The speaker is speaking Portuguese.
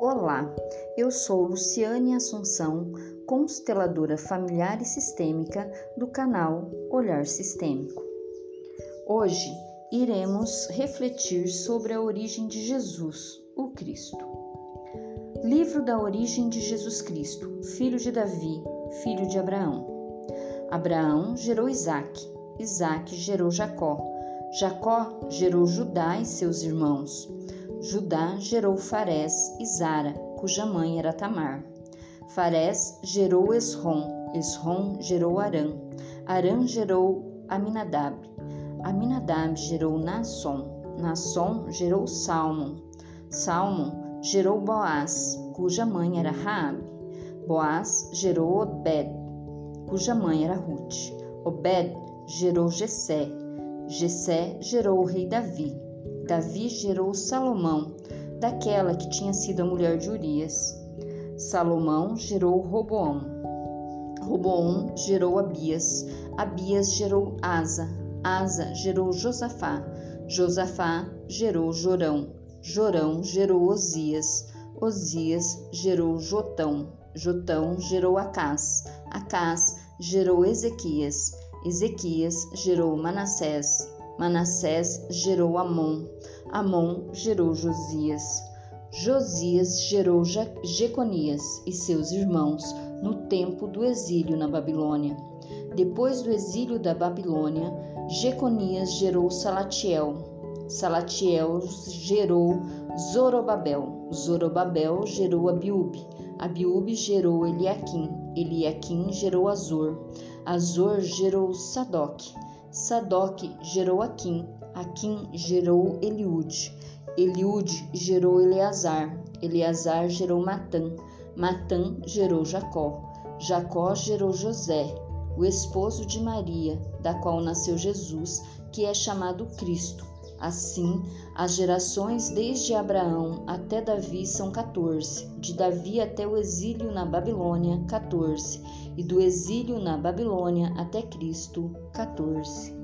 Olá, eu sou Luciane Assunção, consteladora familiar e sistêmica do canal Olhar Sistêmico. Hoje iremos refletir sobre a origem de Jesus, o Cristo. Livro da origem de Jesus Cristo, filho de Davi, filho de Abraão. Abraão gerou Isaque, Isaque gerou Jacó, Jacó gerou Judá e seus irmãos. Judá gerou Farés e Zara, cuja mãe era Tamar. Farés gerou Esrom, Esrom gerou Arã, Arã gerou Aminadab, Aminadab gerou Nasson, Nasson gerou Salmon, Salmon gerou Boaz, cuja mãe era Raabe. Boaz gerou Obed, cuja mãe era Ruth. Obed gerou Jessé, Jessé gerou o rei Davi. Davi gerou Salomão, daquela que tinha sido a mulher de Urias. Salomão gerou Roboão. Roboão gerou Abias. Abias gerou Asa. Asa gerou Josafá. Josafá gerou Jorão. Jorão gerou Osias. Osias gerou Jotão. Jotão gerou Acás. Acás gerou Ezequias. Ezequias gerou Manassés. Manassés gerou Amon, Amon gerou Josias. Josias gerou Jeconias e seus irmãos no tempo do exílio na Babilônia. Depois do exílio da Babilônia, Jeconias gerou Salatiel. Salatiel gerou Zorobabel. Zorobabel gerou Abiúbe. Abiúbe gerou Eliaquim. Eliaquim gerou Azor. Azor gerou Sadoc. Sadoc gerou Aquim, Aquim gerou Eliude, Eliude gerou Eleazar, Eleazar gerou Matã, Matã gerou Jacó, Jacó gerou José, o esposo de Maria, da qual nasceu Jesus, que é chamado Cristo. Assim, as gerações desde Abraão até Davi são 14, de Davi até o exílio na Babilônia, 14, e do exílio na Babilônia até Cristo, 14.